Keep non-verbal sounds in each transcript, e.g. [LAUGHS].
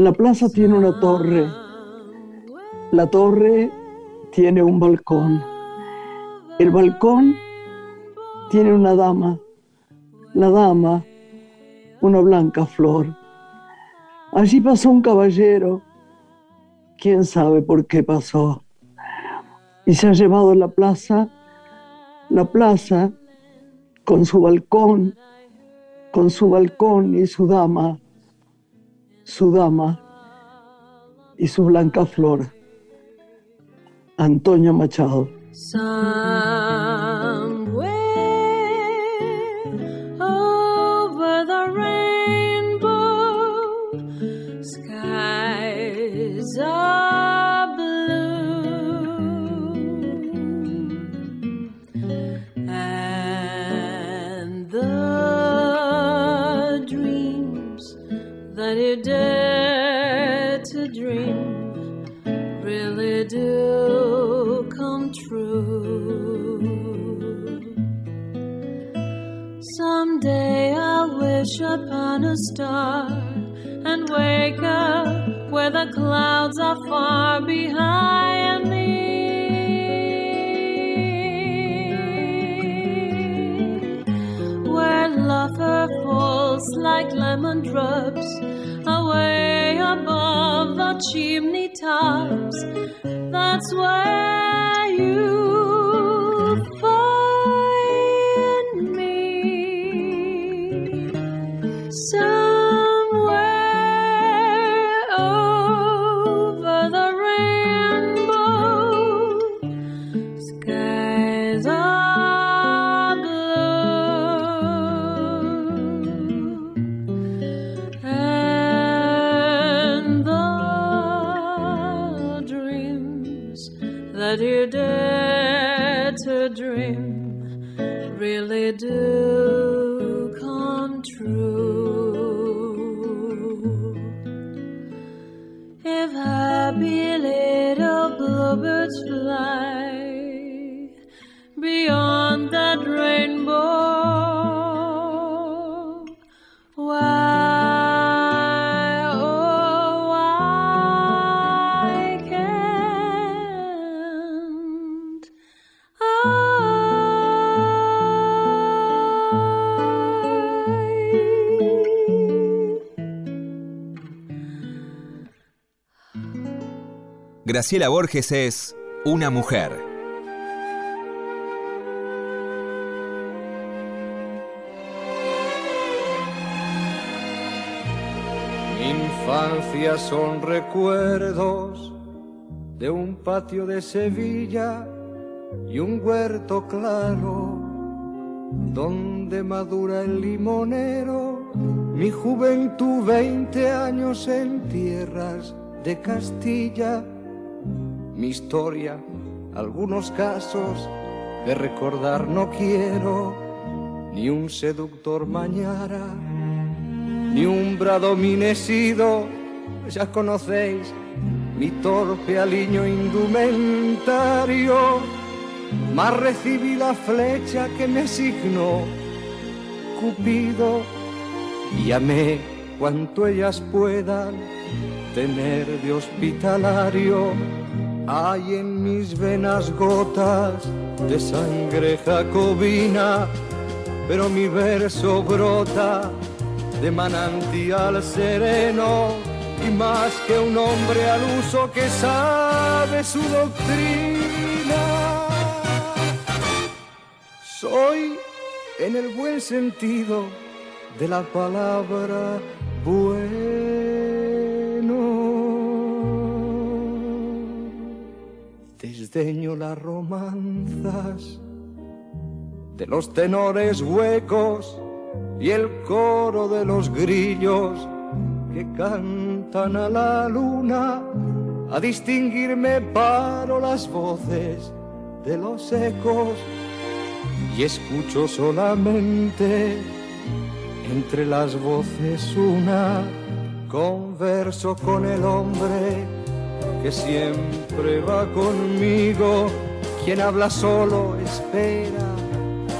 La plaza tiene una torre. La torre tiene un balcón. El balcón tiene una dama. La dama, una blanca flor. Allí pasó un caballero. Quién sabe por qué pasó. Y se ha llevado la plaza, la plaza con su balcón, con su balcón y su dama, su dama y su blanca flor. Antonio Machado. Star and wake up where the clouds are far behind me. Where laughter falls like lemon drops away above the chimney tops. That's where Graciela Borges es una mujer. Mi infancia son recuerdos de un patio de Sevilla y un huerto claro donde madura el limonero. Mi juventud, 20 años en tierras de Castilla. Mi historia, algunos casos que recordar no quiero, ni un seductor mañara ni un bradominesido, ya conocéis mi torpe aliño indumentario, mas recibí la flecha que me signó Cupido y amé cuanto ellas puedan tener de hospitalario. Hay en mis venas gotas de sangre jacobina, pero mi verso brota de manantial sereno y más que un hombre al uso que sabe su doctrina. Soy en el buen sentido de la palabra bueno. Desdeño las romanzas de los tenores huecos y el coro de los grillos que cantan a la luna. A distinguirme paro las voces de los ecos y escucho solamente entre las voces una. Converso con el hombre que siempre va conmigo. Quien habla solo espera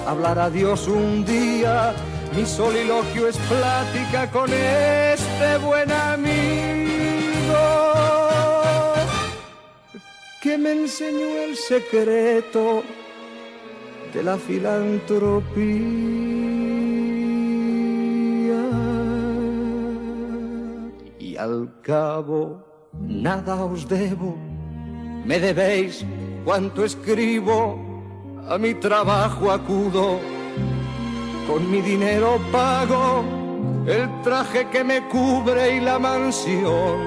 hablar a Dios un día. Mi soliloquio es plática con este buen amigo que me enseñó el secreto de la filantropía. Y al cabo nada os debo, me debéis cuanto escribo, a mi trabajo acudo, con mi dinero pago el traje que me cubre y la mansión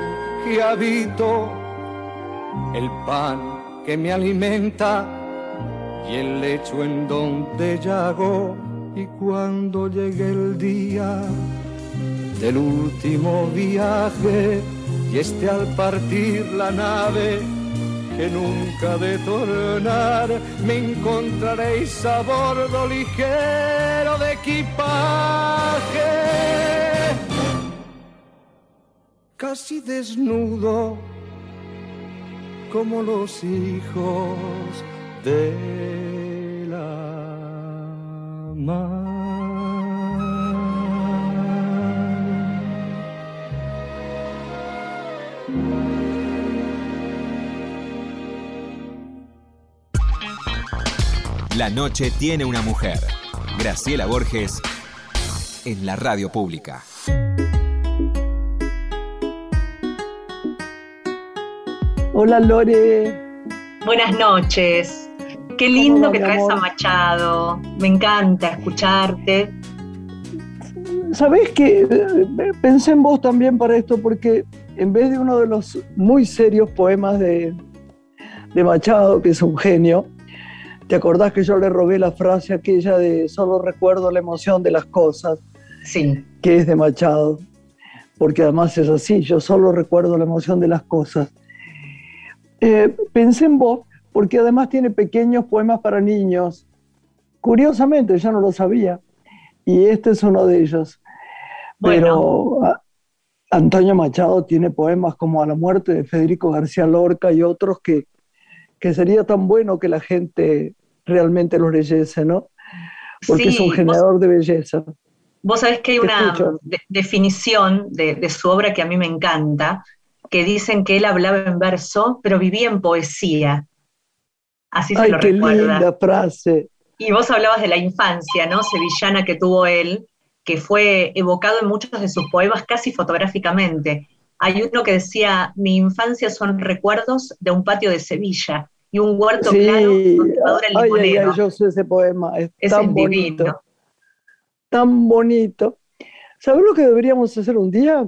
que habito, el pan que me alimenta y el lecho en donde llago. Y cuando llegue el día del último viaje y esté al partir la nave que nunca de tornar me encontraréis a bordo ligero de equipaje, casi desnudo como los hijos de La noche tiene una mujer. Graciela Borges en la radio pública. Hola Lore. Buenas noches. Qué lindo que traes a Machado. Me encanta escucharte. ¿Sabés que Pensé en vos también para esto porque en vez de uno de los muy serios poemas de, de Machado, que es un genio, ¿te acordás que yo le robé la frase aquella de solo recuerdo la emoción de las cosas? Sí. Que es de Machado. Porque además es así, yo solo recuerdo la emoción de las cosas. Eh, pensé en vos porque además tiene pequeños poemas para niños. Curiosamente, ya no lo sabía. Y este es uno de ellos. Pero Antonio Machado tiene poemas como A la muerte de Federico García Lorca y otros que, que sería tan bueno que la gente realmente los leyese, ¿no? Porque es un generador de belleza. Vos sabés que hay una definición de, de, su obra que a mí me encanta, que dicen que él hablaba en verso, pero vivía en poesía. Así se Ay, lo qué recuerda. linda frase. Y vos hablabas de la infancia, ¿no? Sevillana que tuvo él, que fue evocado en muchos de sus poemas casi fotográficamente. Hay uno que decía, mi infancia son recuerdos de un patio de Sevilla y un huerto Sí, claro donde madura el ay, ay, limonero. ay, yo sé ese poema, es tan bonito, divino. tan bonito. ¿Sabes lo que deberíamos hacer un día?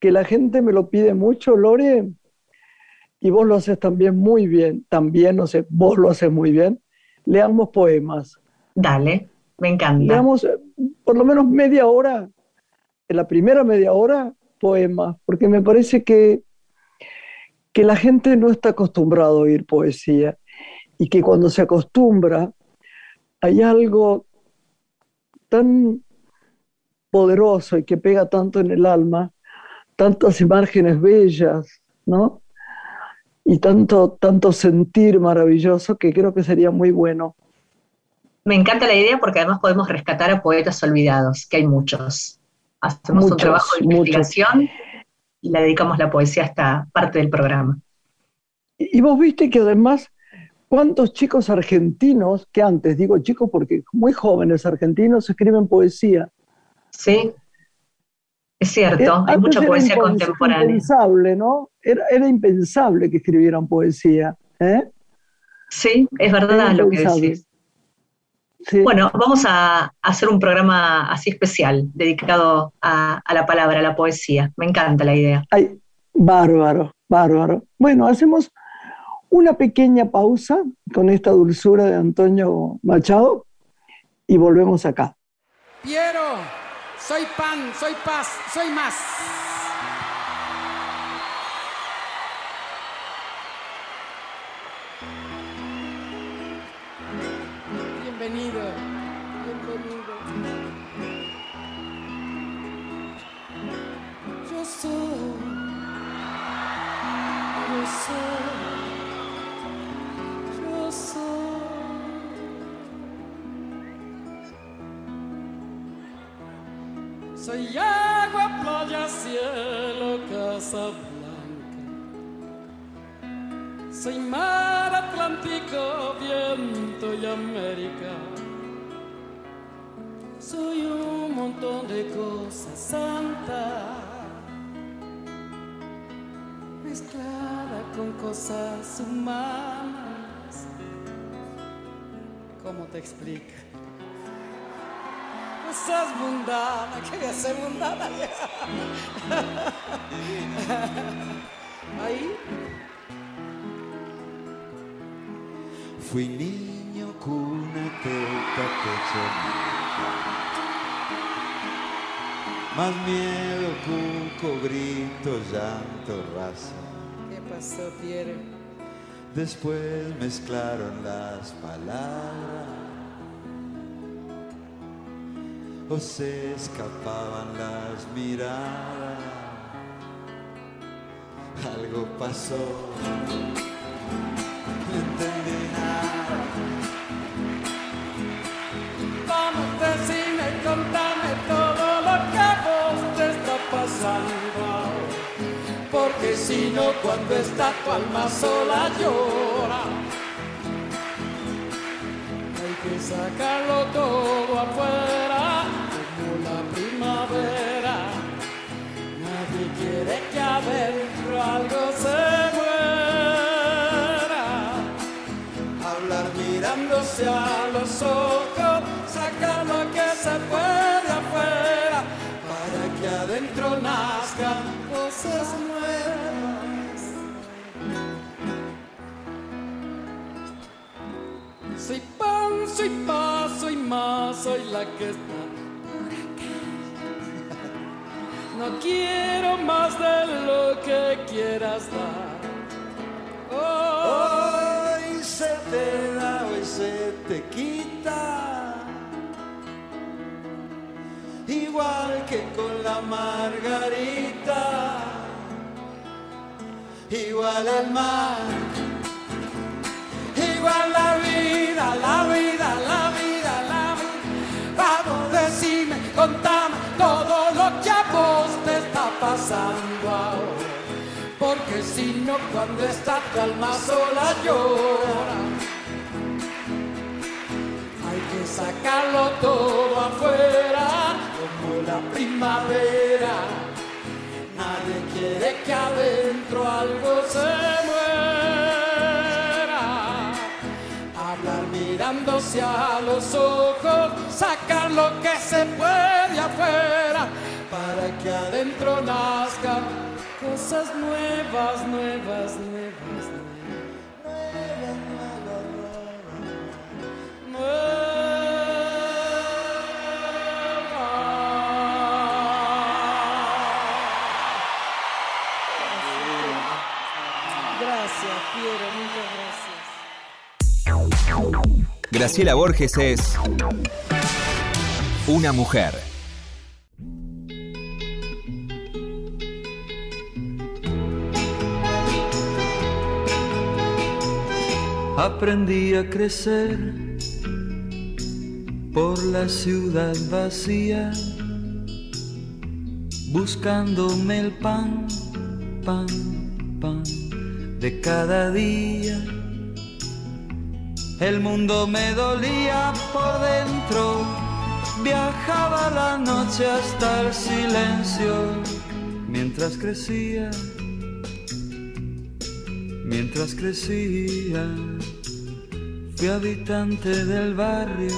Que la gente me lo pide mucho, Lore, y vos lo haces también muy bien, también, no sé, vos lo haces muy bien. Leamos poemas, Dale, me encanta. leamos eh, por lo menos media hora, en la primera media hora, poemas, porque me parece que, que la gente no está acostumbrada a oír poesía y que cuando se acostumbra hay algo tan poderoso y que pega tanto en el alma, tantas imágenes bellas, ¿no? Y tanto, tanto sentir maravilloso que creo que sería muy bueno. Me encanta la idea porque además podemos rescatar a poetas olvidados, que hay muchos. Hacemos un trabajo de muchos. Y le dedicamos la poesía a esta parte del programa. Y vos viste que además, cuántos chicos argentinos, que antes digo chicos porque muy jóvenes argentinos, escriben poesía. ¿Sí? Es Eh, cierto, hay antes mucha era poesía impens- contemporánea. Impensable, ¿no? Era, era impensable que escribieran poesía. ¿eh? Sí, es verdad Era lo que decís. Sí. Bueno, vamos a hacer un programa así especial, dedicado a, a la palabra, a la poesía. Me encanta la idea. Ay, bárbaro, bárbaro. Bueno, hacemos una pequeña pausa con esta dulzura de Antonio Machado y volvemos acá. Piero, soy pan, soy paz, soy más. Soy agua, playa, cielo, casa blanca. Soy mar Atlántico, viento y América. Soy un montón de cosas santas mezclada con cosas humanas. ¿Cómo te explica? Cosas mundanas, ¿qué voy a ser mundana? Ahí. Fui niño, cuna, teta, pecho, Más miedo, cuco, grito, llanto, raza. ¿Qué pasó, Pierre? Después mezclaron las palabras. O se escapaban las miradas. Algo pasó. No entendí nada. Vamos, decime, contame todo lo que a vos te está pasando. Porque si no, cuando está tu alma sola llora. Hay que sacarlo todo afuera, quiere que adentro algo se muera hablar mirándose a los ojos, sacar lo que se puede afuera, para que adentro nazcan cosas nuevas. Soy pan, soy paz, soy más, soy la que está No quiero más de lo que quieras dar. Hoy se te da, hoy se te quita. Igual que con la margarita. Igual el mar. Igual la vida, la vida, la vida, la vida. Vamos, decime, contame cuando está tu alma sola llora. Hay que sacarlo todo afuera, como la primavera. Nadie quiere que adentro algo se muera. Hablar mirándose a los ojos, sacar lo que se puede afuera, para que adentro nazcan cosas nuevas, nuevas, nuevas, nuevas. Nuevas. Gracias, Piero, muchas gracias. Graciela Borges es una mujer. Aprendí a crecer por la ciudad vacía, buscándome el pan, pan, pan de cada día. El mundo me dolía por dentro, viajaba la noche hasta el silencio mientras crecía mientras crecía, fui habitante del barrio,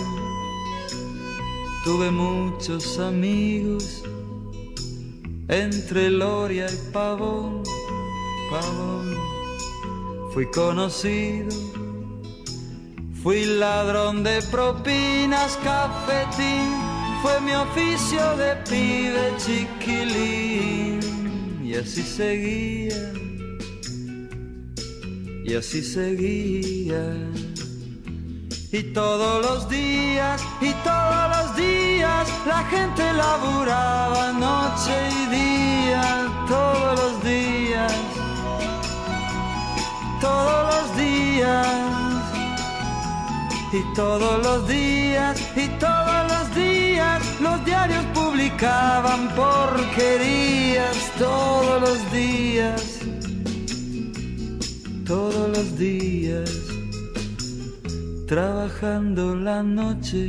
tuve muchos amigos, entre Loria y Pavón, Pavón, fui conocido, fui ladrón de propinas, cafetín, fue mi oficio de pibe chiquilín, y así seguía y así seguía. Y todos los días, y todos los días, la gente laburaba noche y día, todos los días, todos los días. Y todos los días, y todos los días, los diarios publicaban porquerías todos los días todos los días, trabajando la noche.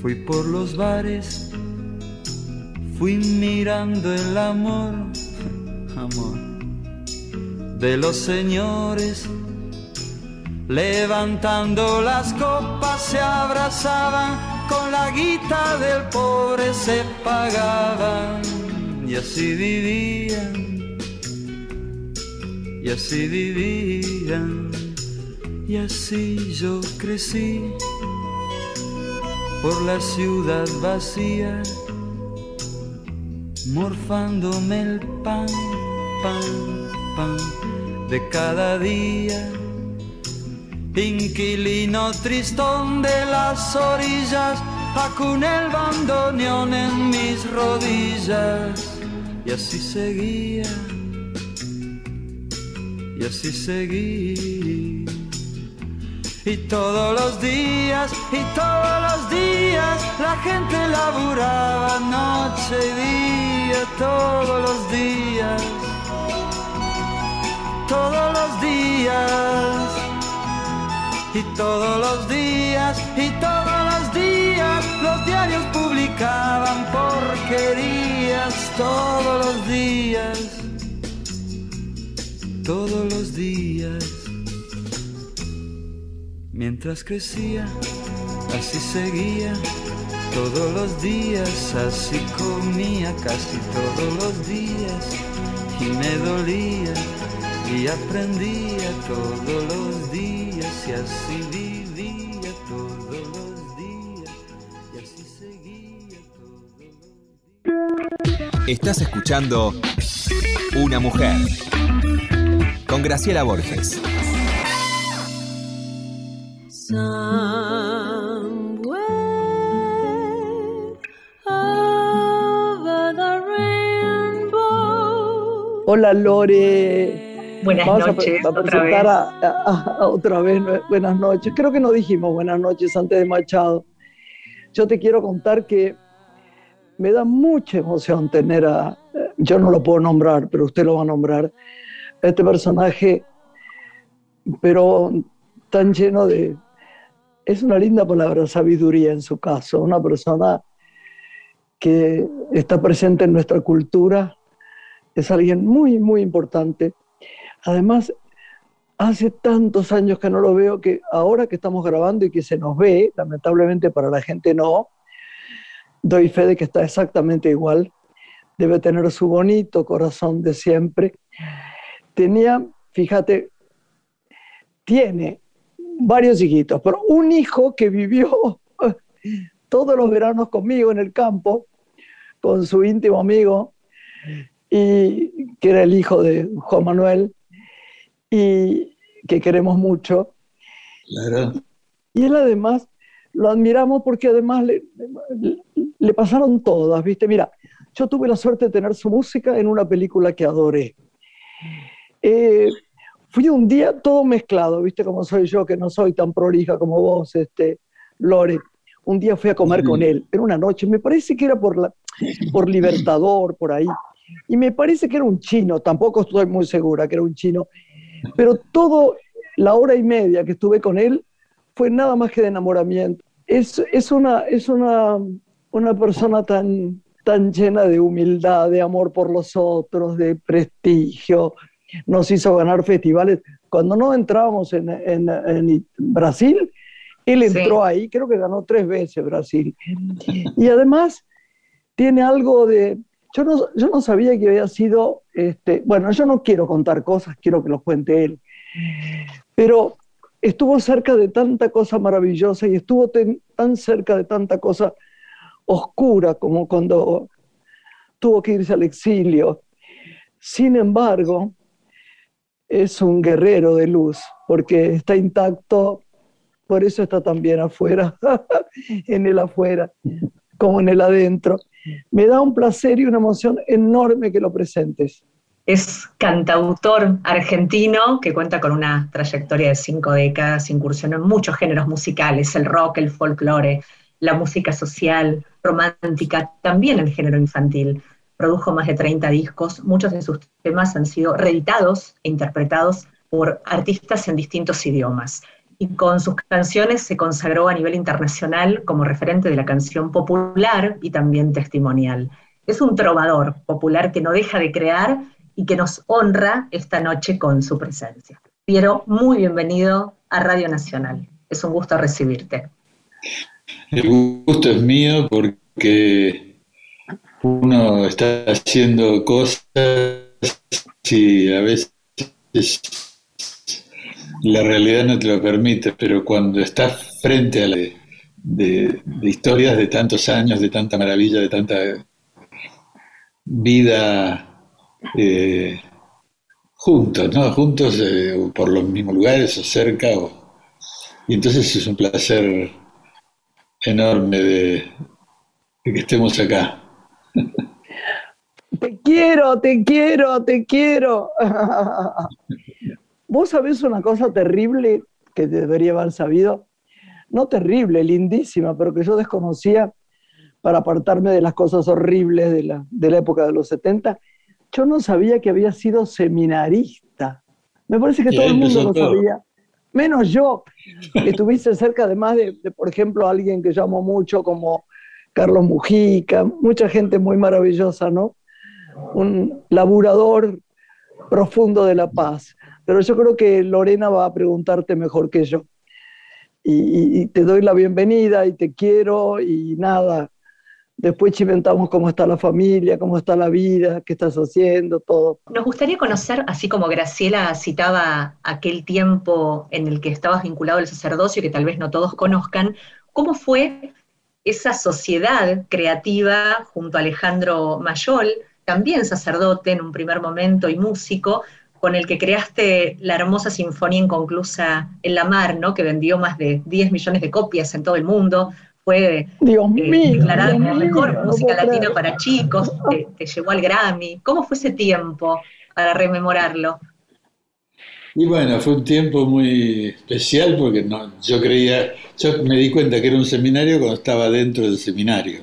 Fui por los bares, fui mirando el amor, amor de los señores. Levantando las copas se abrazaban, con la guita del pobre se pagaban y así vivían, y así vivían, y así yo crecí por la ciudad vacía, morfándome el pan, pan, pan de cada día. Inquilino tristón de las orillas, acuné el bandoneón en mis rodillas. Y así seguía, y así seguí. Y todos los días, y todos los días, la gente laburaba noche y día, todos los días, todos los días. Y todos los días, y todos los días, los diarios publicaban porquerías, todos los días, todos los días. Mientras crecía, así seguía, todos los días, así comía casi todos los días, y me dolía, y aprendía todos los días, y así vivía todos los días, y así seguía todos los días. Estás escuchando Una mujer con Graciela Borges. Hola Lore. Buenas Vamos a noches, pre- a, otra presentar vez. a- a- a otra vez buenas noches. Creo que no dijimos buenas noches antes de Machado. Yo te quiero contar que me da mucha emoción tener a, yo no lo puedo nombrar, pero usted lo va a nombrar, a este personaje, pero tan lleno de, es una linda palabra, sabiduría en su caso, una persona que está presente en nuestra cultura, es alguien muy, muy importante. Además, hace tantos años que no lo veo que ahora que estamos grabando y que se nos ve, lamentablemente para la gente no, doy fe de que está exactamente igual. Debe tener su bonito corazón de siempre. Tenía, fíjate, tiene varios hijitos, pero un hijo que vivió [LAUGHS] todos los veranos conmigo en el campo, con su íntimo amigo, y que era el hijo de Juan Manuel, y que queremos mucho. Y él además lo admiramos porque además le, le- le pasaron todas, ¿viste? Mira, yo tuve la suerte de tener su música en una película que adoré. Eh, fui un día todo mezclado, ¿viste? Como soy yo, que no soy tan prolija como vos, este, Lore. Un día fui a comer con él, en una noche, me parece que era por, la, por Libertador, por ahí. Y me parece que era un chino, tampoco estoy muy segura que era un chino, pero todo la hora y media que estuve con él fue nada más que de enamoramiento. Es, es, una, es una, una persona tan, tan llena de humildad, de amor por los otros, de prestigio. Nos hizo ganar festivales. Cuando no entrábamos en, en- en Brasil, él Sí. entró ahí, creo que ganó tres veces Brasil. Y además tiene algo de... Yo no, yo no sabía que había sido, este, bueno, yo no quiero contar cosas, quiero que los cuente él, pero estuvo cerca de tanta cosa maravillosa y estuvo ten- tan cerca de tanta cosa oscura como cuando tuvo que irse al exilio. Sin embargo, es un guerrero de luz, porque está intacto, por eso está también afuera, [LAUGHS] en el afuera, como en el adentro. Me da un placer y una emoción enorme que lo presentes. Es cantautor argentino que cuenta con una trayectoria de cinco décadas, incursionó en muchos géneros musicales, el rock, el folclore, la música social, romántica, también el género infantil. Produjo más de 30 discos, muchos de sus temas han sido reeditados e interpretados por artistas en distintos idiomas. Y con sus canciones se consagró a nivel internacional como referente de la canción popular y también testimonial. Es un trovador popular que no deja de crear y que nos honra esta noche con su presencia. Piero, muy bienvenido a Radio Nacional. Es un gusto recibirte. El gusto es mío porque uno está haciendo cosas y a veces la realidad no te lo permite, pero cuando estás frente a la de, historias de tantos años, de tanta maravilla, de tanta vida eh, juntos, ¿no? Juntos eh, por los mismos lugares o cerca. y entonces es un placer enorme de, que estemos acá. Te quiero, te quiero, te quiero. [LAUGHS] Vos sabés una cosa terrible que debería haber sabido, no terrible, lindísima, pero que yo desconocía para apartarme de las cosas horribles de la, de la época de los 70. Yo no sabía que había sido seminarista. Me parece que todo el mundo lo sabía menos yo, que estuviste cerca además de, de, por ejemplo, alguien que llamo mucho como Carlos Mujica, mucha gente muy maravillosa, ¿no? Un laburador profundo de la paz. Pero yo creo que Lorena va a preguntarte mejor que yo. Y, te doy la bienvenida y te quiero y nada, Después chimentamos cómo está la familia, cómo está la vida, qué estás haciendo, todo. Nos gustaría conocer, así como Graciela citaba aquel tiempo en el que estabas vinculado al sacerdocio, que tal vez no todos conozcan, ¿cómo fue esa sociedad creativa junto a Alejandro Mayol, también sacerdote en un primer momento y músico, con el que creaste la hermosa sinfonía inconclusa En la Mar, ¿no? que vendió más de 10 millones de copias en todo el mundo, fue Dios eh, mío, declarada como mejor música latina para chicos, [LAUGHS] te, llevó al Grammy. ¿Cómo fue ese tiempo para rememorarlo? Y bueno, fue un tiempo muy especial porque no, yo creía, yo me di cuenta que era un seminario cuando estaba dentro del seminario.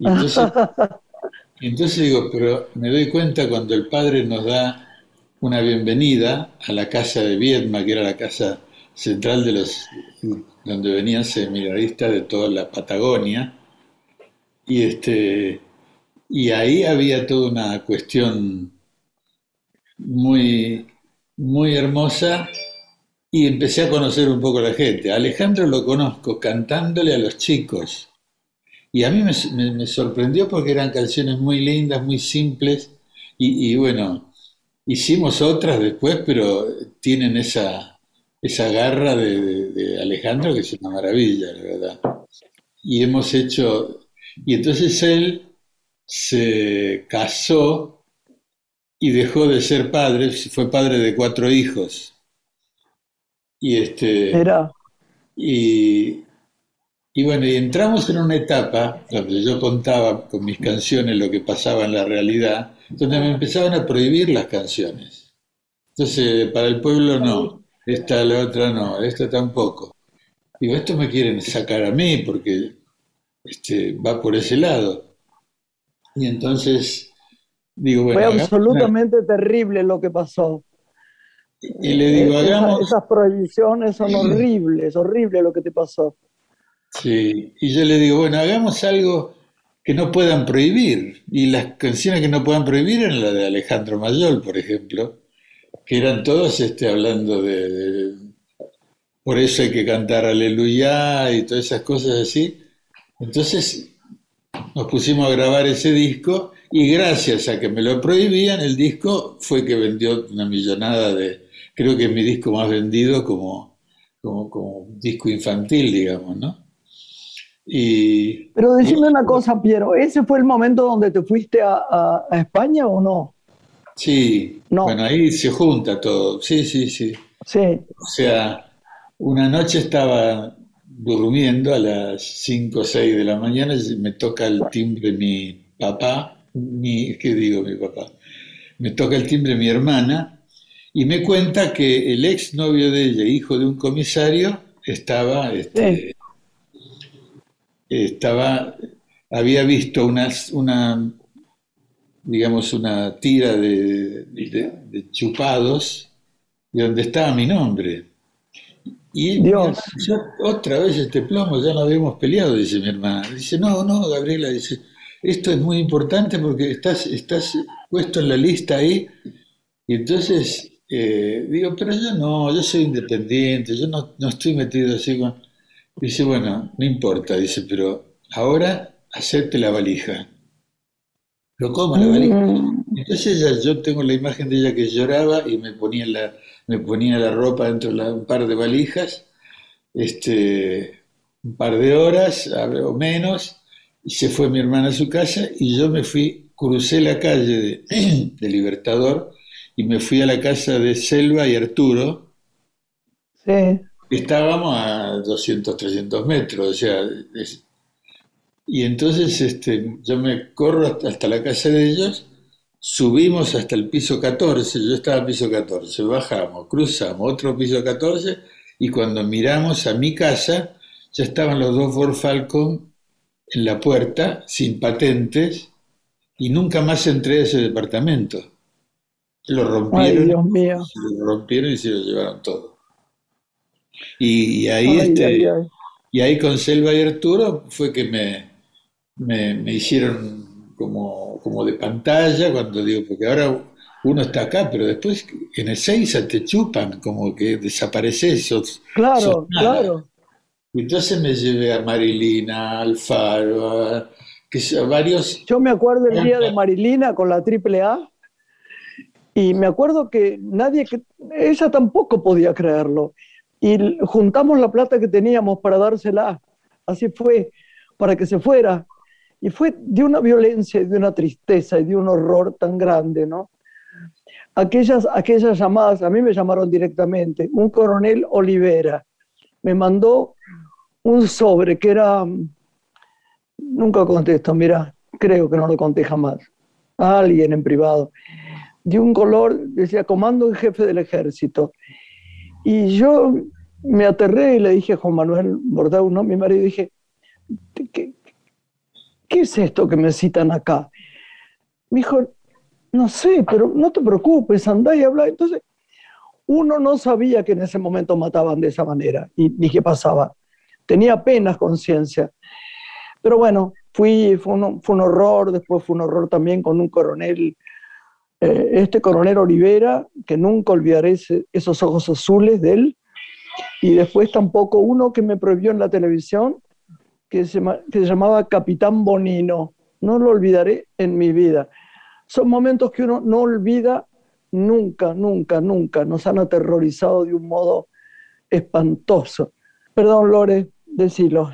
[LAUGHS] Entonces digo, pero me doy cuenta cuando el padre nos da una bienvenida a la casa de Viedma, que era la casa central de los donde venían seminaristas de toda la Patagonia, y, este, y ahí había toda una cuestión muy, muy hermosa y empecé a conocer un poco a la gente. Alejandro lo conozco cantándole a los chicos. Y a mí me, sorprendió porque eran canciones muy lindas, muy simples. Y, y, bueno, hicimos otras después, pero tienen esa, esa garra de, Alejandro que es una maravilla, la verdad. Y hemos hecho, y entonces él se casó y dejó de ser padre, fue padre de cuatro hijos. Y este. Era. Y, y bueno, y entramos en una etapa donde yo contaba con mis canciones lo que pasaba en la realidad, donde me empezaban a prohibir las canciones. Entonces, para el pueblo no esta la otra no, esta tampoco. Digo, esto me quieren sacar a mí porque este, va por ese lado. Y entonces digo, bueno. Fue absolutamente terrible lo que pasó. Y le digo, eh, hagamos. Esas, prohibiciones son [CLEARS THROAT] horribles, horrible lo que te pasó. Sí, y yo le digo, bueno, hagamos algo que no puedan prohibir. Y las canciones que no puedan prohibir eran la de Alejandro Mayol, por ejemplo que eran todos este, hablando de, Por eso hay que cantar aleluya y todas esas cosas así. Entonces nos pusimos a grabar ese disco y gracias a que me lo prohibían, el disco fue que vendió una millonada de... Creo que es mi disco más vendido como, como, disco infantil, digamos, ¿no? Y, Pero decime una cosa, Piero, ¿ese fue el momento donde te fuiste a España o no? Sí, bueno, ahí se junta todo. Sí, sí, sí. Sí. O sea, una noche estaba durmiendo a las 5 o 6 de la mañana y me toca el timbre mi papá, mi, ¿qué digo mi papá? Me toca el timbre mi hermana y me cuenta que el ex novio de ella, hijo de un comisario, estaba, este, estaba, había visto una, digamos, una tira de, de- de chupados y donde estaba mi nombre. Y Dios. yo, otra vez este plomo, ya no habíamos peleado, dice mi hermana. Dice, no, no, Gabriela, dice, esto es muy importante porque estás, estás puesto en la lista ahí. Y entonces eh, digo, pero yo no, yo soy independiente, yo no, no estoy metido así con... Dice, bueno, no importa, dice, pero ahora hacerte la valija. Pero ¿cómo la valija? Mm, Entonces ella, yo tengo la imagen de ella que lloraba y me ponía la, me ponía la ropa dentro de la- un par de valijas, este, un par de horas o menos, y se fue mi hermana a su casa y yo me fui, crucé la calle de, [CLEARS THROAT] de Libertador y me fui a la casa de Selva y Arturo, sí. Estábamos a 200, 300 metros, o sea, es- y entonces este, yo me corro hasta, hasta la casa de ellos, subimos hasta el piso 14, yo estaba en piso 14, bajamos, cruzamos otro piso 14 y cuando miramos a mi casa ya estaban los dos Ford Falcon en la puerta, sin patentes, y nunca más entré a ese departamento. Lo Ay, rompieron, Dios mío. se lo rompieron y se lo llevaron todo. Y, y ahí, Ay, este, ay, ay. y ahí con Selva y Arturo fue que me, me, me hicieron como, como de pantalla cuando digo, porque ahora uno está acá, pero después en el Seiza te chupan, como que desapareces. sos- Claro, sos claro. Y entonces me llevé a Marilina, a Alfaro, a, que varios. Yo me acuerdo el día de Marilina con la triple A y me acuerdo que nadie, ella tampoco podía creerlo. Y juntamos la plata que teníamos para dársela. Así fue, para que se fuera. Y fue de una violencia, y de una tristeza y de un horror tan grande, ¿no? Aquellas, aquellas llamadas, a mí me llamaron directamente, un coronel Olivera me mandó un sobre que era, mm, nunca contesto, mira, creo que no lo conté jamás, a alguien en privado, de un color, decía comando en jefe del ejército. Y yo me aterré y le dije a Juan Manuel Bordau, ¿no? mi marido, dije, ¿qué, es esto que me citan acá? Me dijo, no sé, pero no te preocupes, andá y habla. Entonces, uno no sabía que en ese momento mataban de esa manera, y, ni qué pasaba. Tenía apenas conciencia. Pero bueno, fui, fue fue un horror, después fue un horror también con un coronel, eh, este coronel Olivera, que nunca olvidaré esos ojos azules de él, y después tampoco uno que me prohibió en la televisión, que se, que se llamaba Capitán Bonino, no lo olvidaré en mi vida. Son momentos que uno no olvida nunca, nunca, nunca, nos han aterrorizado de un modo espantoso. Perdón, Lore, decilo.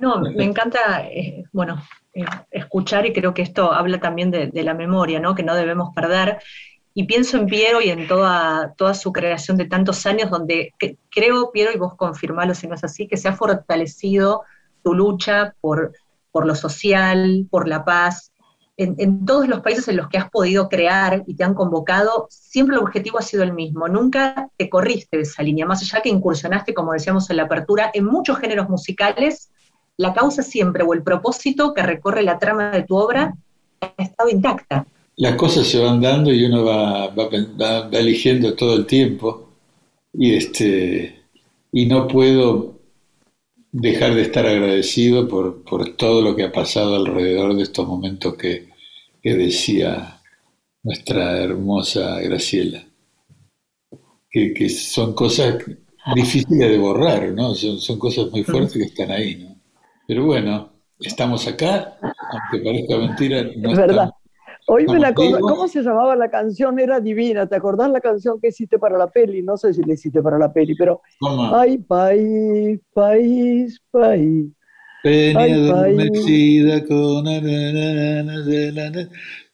No, me encanta, eh, bueno, eh, escuchar y creo que esto habla también de, la memoria, ¿no? Que no debemos perder. Y pienso en Piero y en toda, toda su creación de tantos años, donde que- creo, Piero, y vos confirmalo si no es así, que se ha fortalecido tu lucha por, por lo social, por la paz. En, en todos los países en los que has podido crear y te han convocado, siempre el objetivo ha sido el mismo. Nunca te corriste de esa línea, más allá que incursionaste, como decíamos en la apertura, en muchos géneros musicales, la causa siempre o el propósito que recorre la trama de tu obra ha estado intacta. Las cosas se van dando y uno va, va, va- va eligiendo todo el tiempo. Y, este, y no puedo dejar de estar agradecido por, por todo lo que ha pasado alrededor de estos momentos que, que decía nuestra hermosa Graciela. Que, que son cosas difíciles de borrar, ¿no? Son, son cosas muy fuertes que están ahí, ¿no? Pero bueno, estamos acá, aunque parezca mentira, no Es verdad. Estamos cosa, vivos. ¿cómo se llamaba la canción? Era divina. ¿Te acordás la canción que hiciste para la peli? No sé si la hiciste para la peli, pero ¿Cómo? ay, país, país, país. Peña Ay, país. adormecida con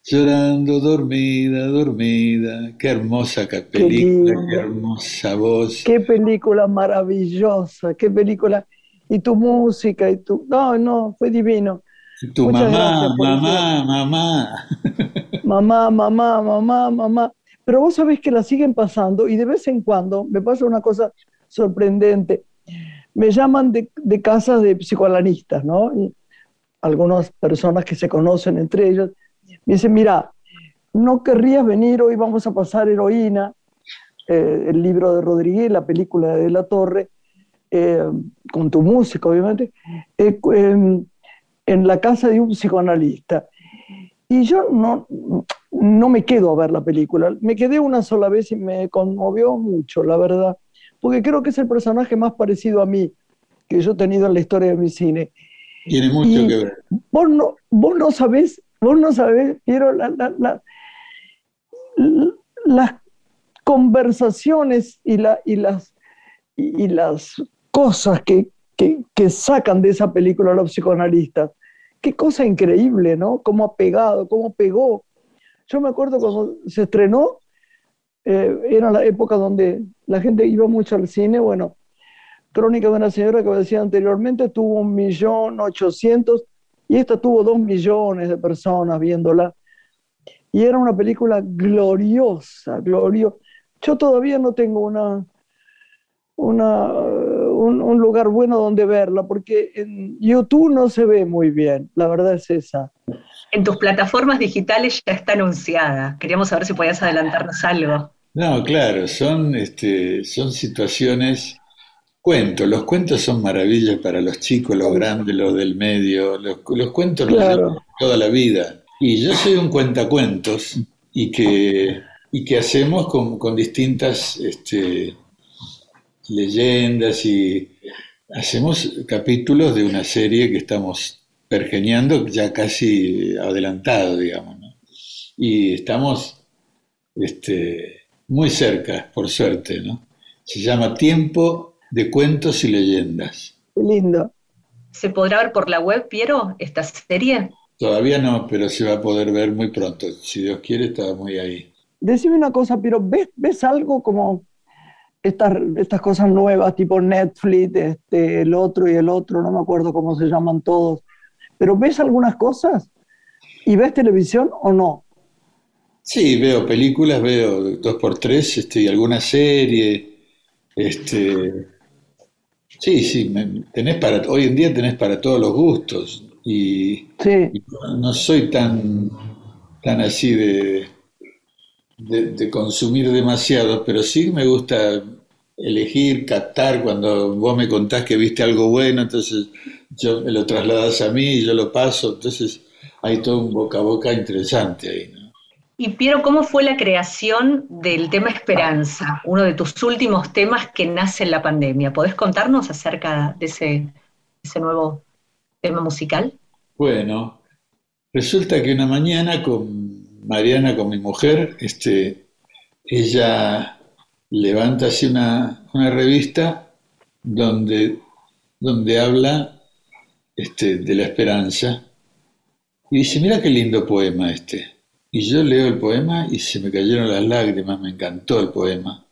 llorando dormida, dormida. Qué hermosa película, lindo. qué hermosa voz. Qué película maravillosa, qué película. Y tu música y tu... No, no, fue divino. Y tu Muchas mamá, mamá, mamá. Mamá, mamá, mamá, mamá. Pero vos sabés que la siguen pasando y de vez en cuando me pasa una cosa sorprendente. Me llaman de, de casas de psicoanalistas, ¿no? Y algunas personas que se conocen entre ellos me dicen, mira, no querrías venir, hoy vamos a pasar Heroína, eh, el libro de Rodríguez, la película de La Torre, eh, con tu música, obviamente, eh, en la casa de un psicoanalista. Y yo no, no me quedo a ver la película, me quedé una sola vez y me conmovió mucho, la verdad, porque creo que es el personaje más parecido a mí que yo he tenido en la historia de mi cine. Tiene mucho que ver. Vos no, vos no sabés, vos no sabés, pero la, la, las conversaciones y, la, y, las, y, las cosas que, que, sacan de esa película los psicoanalistas. Qué cosa increíble, ¿no? Cómo ha pegado, cómo pegó. Yo me acuerdo cuando se estrenó, eh, era la época donde la gente iba mucho al cine, bueno, Crónica de una señora que decía anteriormente tuvo un millón ochocientos y esta tuvo dos millones de personas viéndola. Y era una película gloriosa, gloriosa. Yo todavía no tengo una, una, un, lugar bueno donde verla, porque en YouTube no se ve muy bien, la verdad es esa. En tus plataformas digitales ya está anunciada. Queríamos saber si podías adelantarnos algo. No, claro, son, este, son situaciones cuentos. Los cuentos son maravillas para los chicos, los grandes, los del medio. Los, cuentos los toda la vida. Y yo soy un cuentacuentos y que, y que hacemos con, con distintas este, leyendas y hacemos capítulos de una serie que estamos pergeñando ya casi adelantado, digamos. Y estamos este, muy cerca, por suerte. ¿no? Se llama Tiempo de cuentos y leyendas. lindo. ¿Se podrá ver por la web, Piero, esta serie? Todavía no, pero se va a poder ver muy pronto. Si Dios quiere, está muy ahí. Decime una cosa, Piero, ¿ves, ves algo como estas, estas cosas nuevas, tipo Netflix, este, el otro y el otro, no me acuerdo cómo se llaman todos, pero ¿ves algunas cosas? ¿Y ves televisión o no? Sí, veo películas, veo dos por tres, este, y alguna serie, este, Sí, sí, tenés para, hoy en día tenés para todos los gustos y, no soy tan, tan así de, de, consumir demasiado, pero sí me gusta elegir, captar cuando vos me contás que viste algo bueno, entonces yo me lo trasladas a mí y yo lo paso, entonces hay todo un boca a boca interesante ahí. Y Piero, ¿cómo fue la creación del tema Esperanza, uno de tus últimos temas que nace en la pandemia? ¿Podés contarnos acerca de ese, ese nuevo tema musical? Bueno, resulta que una mañana con Mariana, con mi mujer, este, ella levanta así una, revista donde, donde habla este, de la esperanza y dice, mira qué lindo poema este. Y yo leo el poema y se me cayeron las lágrimas, me encantó el poema.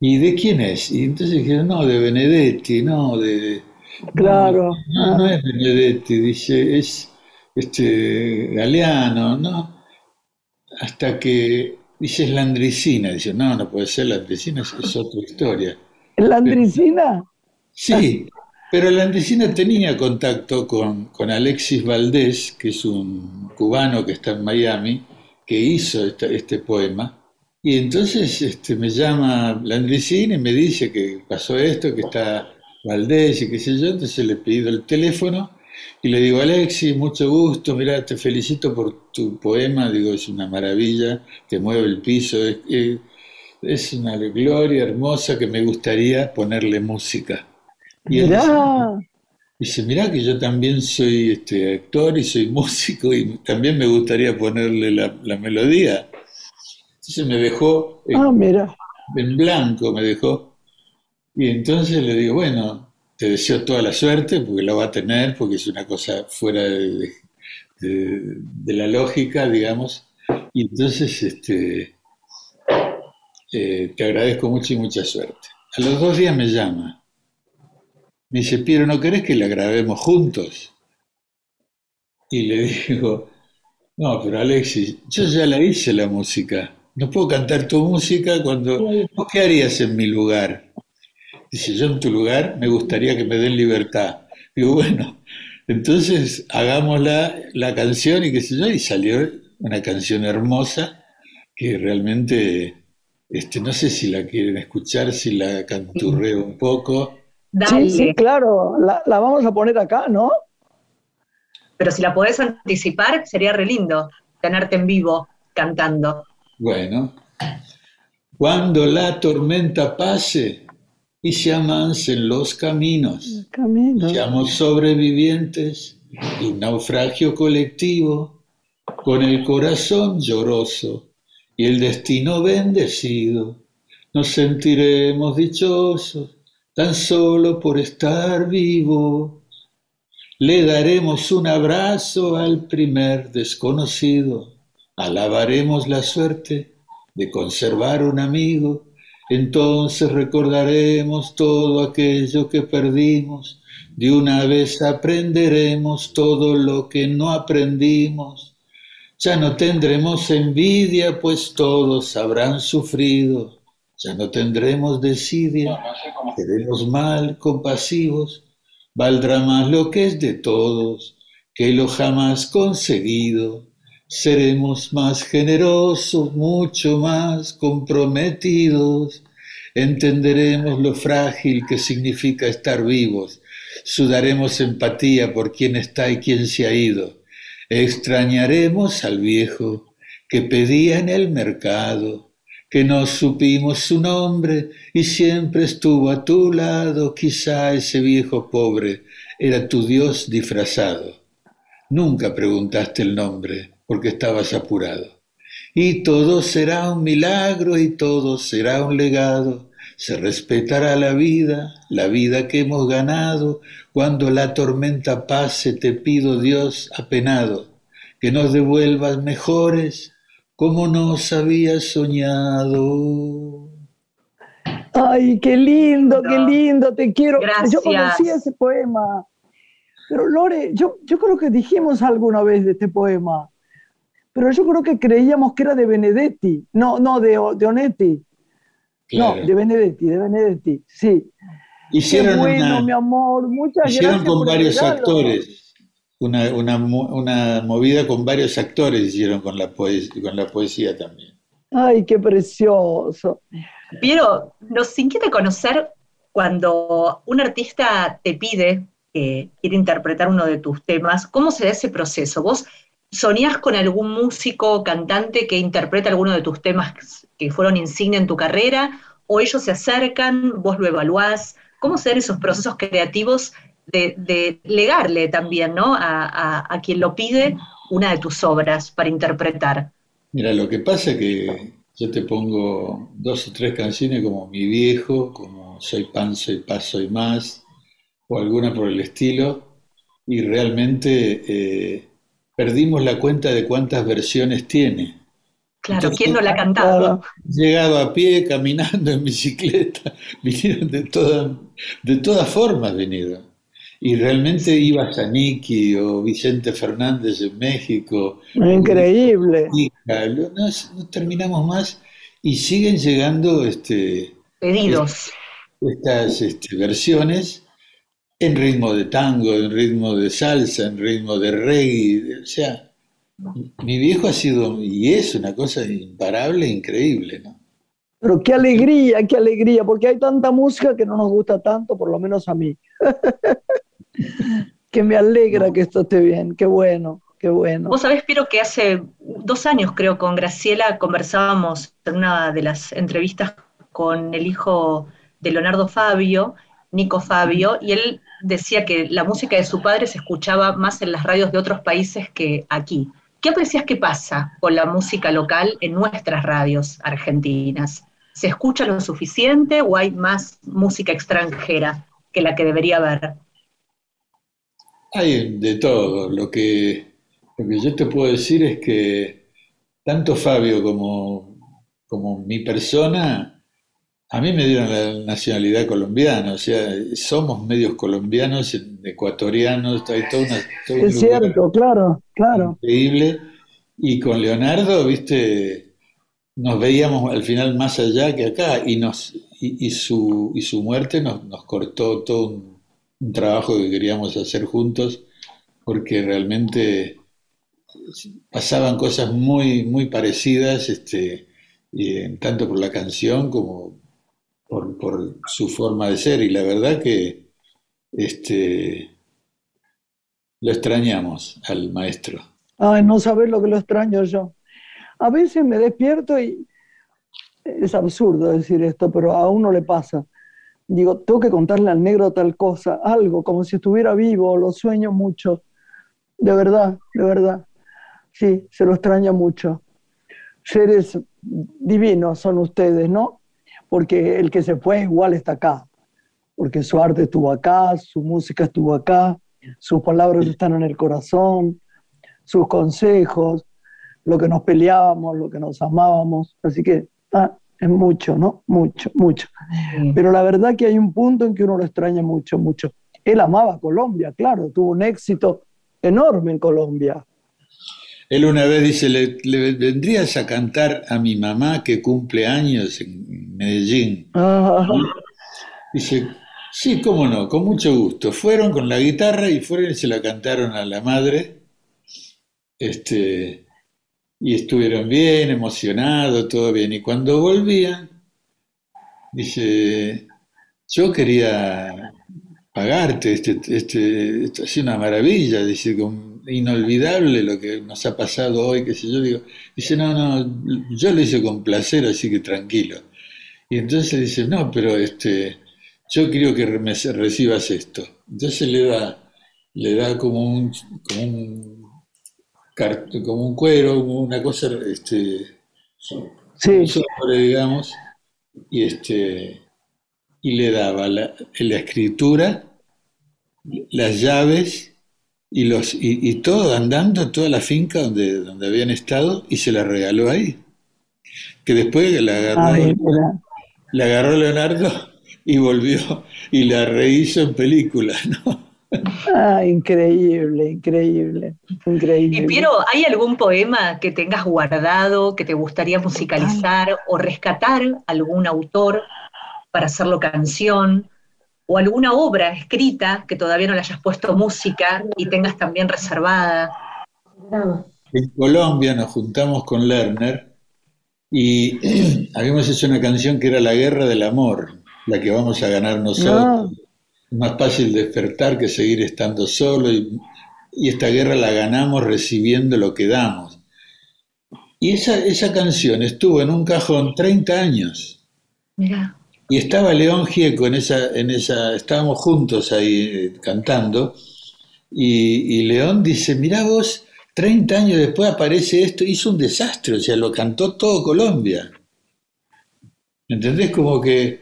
¿Y de quién es? Y entonces dijeron, no, de Benedetti, no, de... Claro. No, no, es Benedetti, dice, es este Galeano, ¿no? Hasta que dice es Landricina, dice, no, no puede ser Landricina, es, es otra historia. ¿Landricina? Sí, pero la Andesina tenía contacto con, Alexis Valdés, que es un cubano que está en Miami, que hizo este poema. Y entonces este, me llama la Andresina y me dice que pasó esto, que está Valdés y qué sé yo. Entonces le pido el teléfono y le digo, Alexis, mucho gusto, mira, te felicito por tu poema. Digo, es una maravilla, te mueve el piso. Es, es una gloria hermosa que me gustaría ponerle música. Y él dice, mirá que yo también soy este, actor y soy músico y también me gustaría ponerle la, melodía. Entonces me dejó en, ah, en blanco, me dejó. Y entonces le digo, bueno, te deseo toda la suerte porque la va a tener, porque es una cosa fuera de, la lógica, digamos. Y entonces este, eh, te agradezco mucho y mucha suerte. A los dos días me llama me dice, Piero, ¿no querés que la grabemos juntos? Y le [LAUGHS] digo, no, pero Alexis, yo ya la hice la música. No puedo cantar tu música cuando... ¿Vos qué harías en mi lugar? Dice, yo en tu lugar me gustaría que me den libertad. Digo, bueno, entonces hagamos la, la canción y qué sé yo, y salió una canción hermosa que realmente, este, no sé si la quieren escuchar, si la canturreo un poco. Sí, sí, claro, la, la vamos a poner acá, ¿no? Pero si la podés anticipar, sería re lindo tenerte en vivo cantando. Bueno, cuando la tormenta pase y se amansen los caminos, Camino. seamos sobrevivientes de un naufragio colectivo, con el corazón lloroso y el destino bendecido, nos sentiremos dichosos tan solo por estar vivo. Le daremos un abrazo al primer desconocido, alabaremos la suerte de conservar un amigo, entonces recordaremos todo aquello que perdimos, de una vez aprenderemos todo lo que no aprendimos. Ya no tendremos envidia, pues todos habrán sufrido. Ya no tendremos desidia, seremos mal, compasivos. Valdrá más lo que es de todos que lo jamás conseguido. Seremos más generosos, mucho más comprometidos. Entenderemos lo frágil que significa estar vivos. Sudaremos empatía por quien está y quien se ha ido. Extrañaremos al viejo que pedía en el mercado, que no supimos su nombre y siempre estuvo a tu lado. Quizá ese viejo pobre era tu Dios disfrazado. Nunca preguntaste el nombre porque estabas apurado. Y todo será un milagro y todo será un legado. Se respetará la vida, la vida que hemos ganado. Cuando la tormenta pase, te pido, Dios, apenado, que nos devuelvas mejores como nos habías soñado. Ay, qué lindo, qué lindo, te quiero. Yo Gracias. conocí ese poema. Pero Lore, yo, yo creo que dijimos alguna vez de este poema. Pero yo creo que creíamos que era de Benedetti. No, no, de, de Onetti. Claro. No, de Benedetti, de Benedetti, sí. Hicieron, qué bueno, una- mi amor. Muchas hicieron gracias. con por el varios actores. Una, una, una movida con varios actores hicieron con la, poes- con la poesía también. Ay, qué precioso. Piero, nos inquieta conocer cuando un artista te pide que quiere interpretar uno de tus temas, ¿cómo se da ese proceso? ¿Vos soñás con algún músico o cantante que interprete alguno de tus temas que fueron insignia en tu carrera? ¿O ellos se acercan, vos lo evaluás? ¿Cómo se dan esos procesos creativos de, legarle también ¿no? a quien lo pide una de tus obras para interpretar? Mira, lo que pasa es que yo te pongo dos o tres canciones como Mi Viejo, como Soy Pan, Soy Paz, Soy Más, o alguna por el estilo, y realmente eh, perdimos la cuenta de cuántas versiones tiene. Claro, Entonces, ¿quién no la ha cantado? Llegado a pie, caminando en bicicleta, [LAUGHS] vinieron de todas, de todas formas vinieron. Y realmente iba Saniki o Vicente Fernández en México, Increíble. No, no terminamos más y siguen llegando este, Pedidos. estas este, versiones en ritmo de tango, en ritmo de salsa, en ritmo de reggae. O sea, mi viejo ha sido y es una cosa imparable, increíble, ¿no? Pero qué alegría, qué alegría, porque hay tanta música que no nos gusta tanto, por lo menos a mí. [LAUGHS] que me alegra que esto esté bien, qué bueno, qué bueno. Vos sabés, Piero, que hace dos años, creo, con Graciela conversábamos en una de las entrevistas con el hijo de Leonardo Fabio, Nico Fabio, y él decía que la música de su padre se escuchaba más en las radios de otros países que aquí. ¿Qué aprecias que pasa con la música local en nuestras radios argentinas? ¿Se escucha lo suficiente o hay más música extranjera que la que debería haber? Hay de todo. Lo que, lo que yo te puedo decir es que tanto Fabio como, como mi persona, a mí me dieron la nacionalidad colombiana, o sea, somos medios colombianos, ecuatorianos, hay todo, una, todo Es cierto, claro, claro. increíble. Y con Leonardo, viste, nos veíamos al final más allá que acá, y, nos, y, y su, y su muerte nos, nos cortó todo un, un trabajo que queríamos hacer juntos, porque realmente pasaban cosas muy, muy parecidas, este, y, tanto por la canción como por, su forma de ser. Y la verdad que este, lo extrañamos al maestro. Ay, no sabes lo que lo extraño yo. A veces me despierto y es absurdo decir esto, pero a uno le pasa. Digo, tengo que contarle al negro tal cosa, algo, como si estuviera vivo, lo sueño mucho. De verdad, de verdad. Sí, se lo extraña mucho. Seres divinos son ustedes, ¿no? Porque el que se fue igual está acá, porque su arte estuvo acá, su música estuvo acá, sus palabras están en el corazón, sus consejos, lo que nos peleábamos, lo que nos amábamos. Así que ah, es mucho, ¿no? Mucho, mucho. Pero la verdad que hay un punto en que uno lo extraña mucho, mucho. Él amaba Colombia, claro, tuvo un éxito enorme en Colombia. Él una vez dice, ¿le, vendrías a cantar a mi mamá que cumple años en Medellín? Dice, sí, cómo no, con mucho gusto. Fueron con la guitarra y fueron y se la cantaron a la madre. Este, y estuvieron bien, emocionados, todo bien. Y cuando volvían, dice, yo quería pagarte, este, este, esto una maravilla, dice, inolvidable lo que nos ha pasado hoy, qué sé yo, digo, dice, no, no, yo lo hice con placer, así que tranquilo. Y entonces dice, no, pero este, yo quiero que me recibas esto. Entonces le da, le da como un, como un como un cuero, una cosa, este, sí. sobre, digamos, y este y le daba la, la escritura, las llaves y los y, todo andando toda la finca donde, donde habían estado y se la regaló ahí. Que después la agarró, la agarró Leonardo y volvió y la rehizo en película, [LAUGHS] ¿no? Ah, increíble, increíble, increíble. Y Piero, ¿hay algún poema que tengas guardado, que te gustaría musicalizar o rescatar algún autor para hacerlo canción? ¿O alguna obra escrita que todavía no le hayas puesto música y tengas también reservada? En Colombia nos juntamos con Lerner y [CLEARS THROAT] habíamos hecho una canción que era La Guerra del Amor, la que vamos a ganar nosotros. Es más fácil despertar que seguir estando solo y, esta guerra la ganamos recibiendo lo que damos. Y esa, esa canción estuvo en un cajón 30 años. Mira. Y estaba León Gieco en esa, en esa, estábamos juntos ahí eh, cantando, y, y, León dice, mira vos, 30 años después aparece esto, hizo un desastre, o sea, lo cantó todo Colombia. ¿Entendés? Como que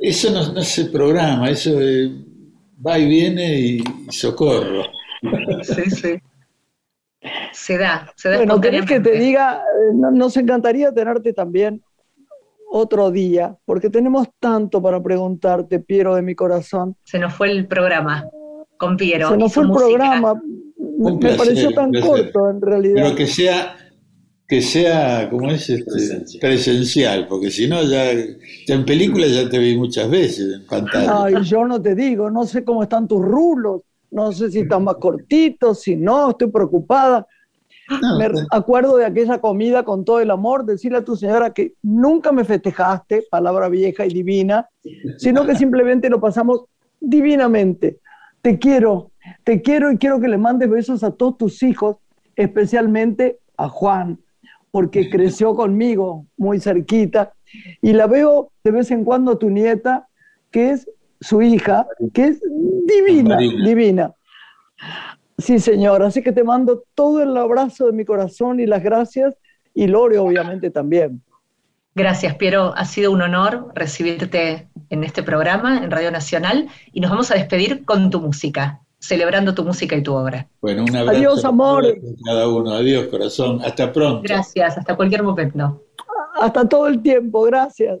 eso no, se programa, eso va y viene y, socorro. Sí, sí. Se da, se da. Bueno, querés que te diga, eh, nos encantaría tenerte también otro día, porque tenemos tanto para preguntarte, Piero de mi corazón. Se nos fue el programa con Piero. Se nos fue el programa, me pareció tan corto en realidad. Pero que sea que sea, como es? Este, presencial. porque si no, ya, en películas ya te vi muchas veces en pantalla. Ay, yo no te digo, no sé cómo están tus rulos, no sé si están más cortitos, si no, estoy preocupada. Me acuerdo de aquella comida con todo el amor, decirle a tu señora que nunca me festejaste, palabra vieja y divina, sino que simplemente lo pasamos divinamente. Te quiero, te quiero y quiero que le mandes besos a todos tus hijos, especialmente a Juan, porque creció conmigo muy cerquita y la veo de vez en cuando a tu nieta, que es su hija, que es divina, divina. Sí, señor, así que te mando todo el abrazo de mi corazón y las gracias y Lore obviamente también. Gracias, Piero. Ha sido un honor recibirte en este programa en Radio Nacional y nos vamos a despedir con tu música celebrando tu música y tu obra. Bueno, un abrazo. Adiós, amor. Cada uno. Adiós, corazón. Hasta pronto. Gracias, hasta cualquier momento. Hasta todo el tiempo, gracias.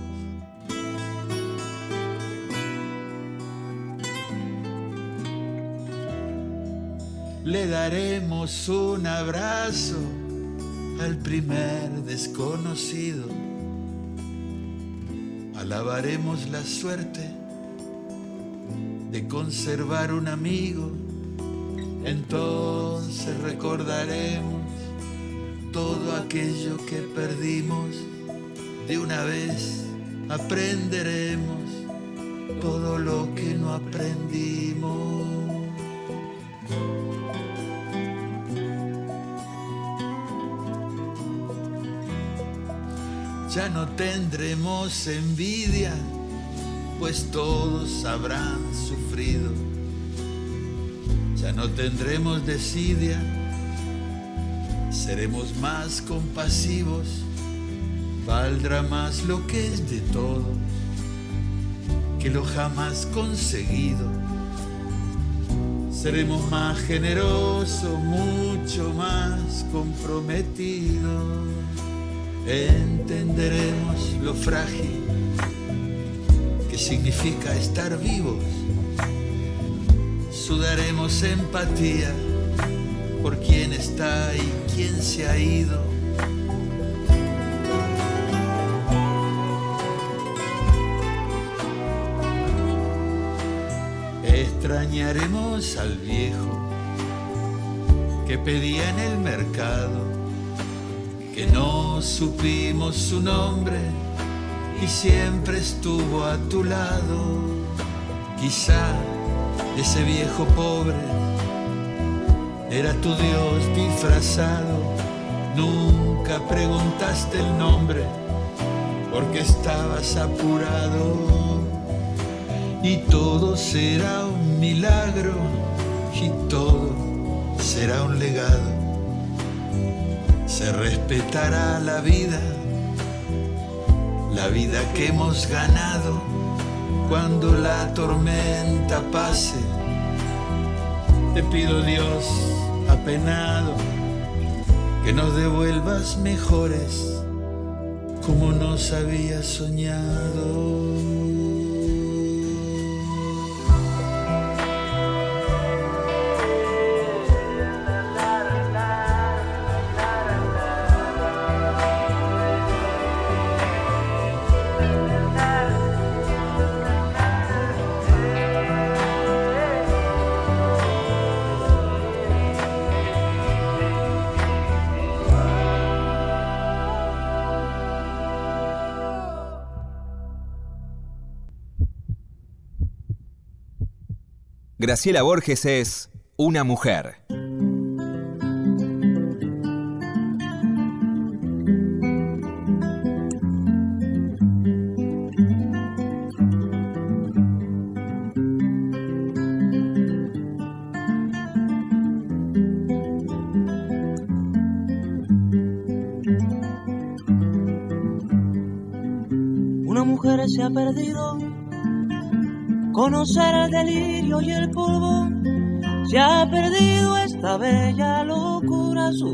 Le daremos un abrazo al primer desconocido. Alabaremos la suerte de conservar un amigo. Entonces recordaremos todo aquello que perdimos. De una vez aprenderemos todo lo que no aprendimos. Ya no tendremos envidia, pues todos habrán sufrido. Ya no tendremos desidia, seremos más compasivos. Valdrá más lo que es de todos que lo jamás conseguido. Seremos más generosos, mucho más comprometidos entenderemos lo frágil que significa estar vivos. Sudaremos empatía por quien está y quien se ha ido. Extrañaremos al viejo que pedía en el mercado que no supimos su nombre y siempre estuvo a tu lado. Quizá ese viejo pobre era tu Dios disfrazado. Nunca preguntaste el nombre porque estabas apurado. Y todo será un milagro y todo será un legado se respetará la vida, la vida que hemos ganado cuando la tormenta pase. Te pido Dios, apenado, que nos devuelvas mejores como nos había soñado. Graciela Borges es una mujer.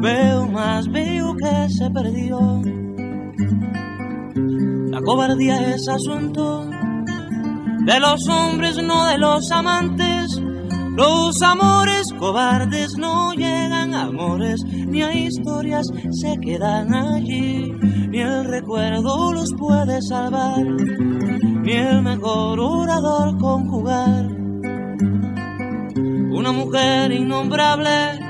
Veo más, veo que se perdió. La cobardía es asunto de los hombres, no de los amantes. Los amores cobardes no llegan a amores, ni a historias se quedan allí, ni el recuerdo los puede salvar ni el mejor orador conjugar. Una mujer innombrable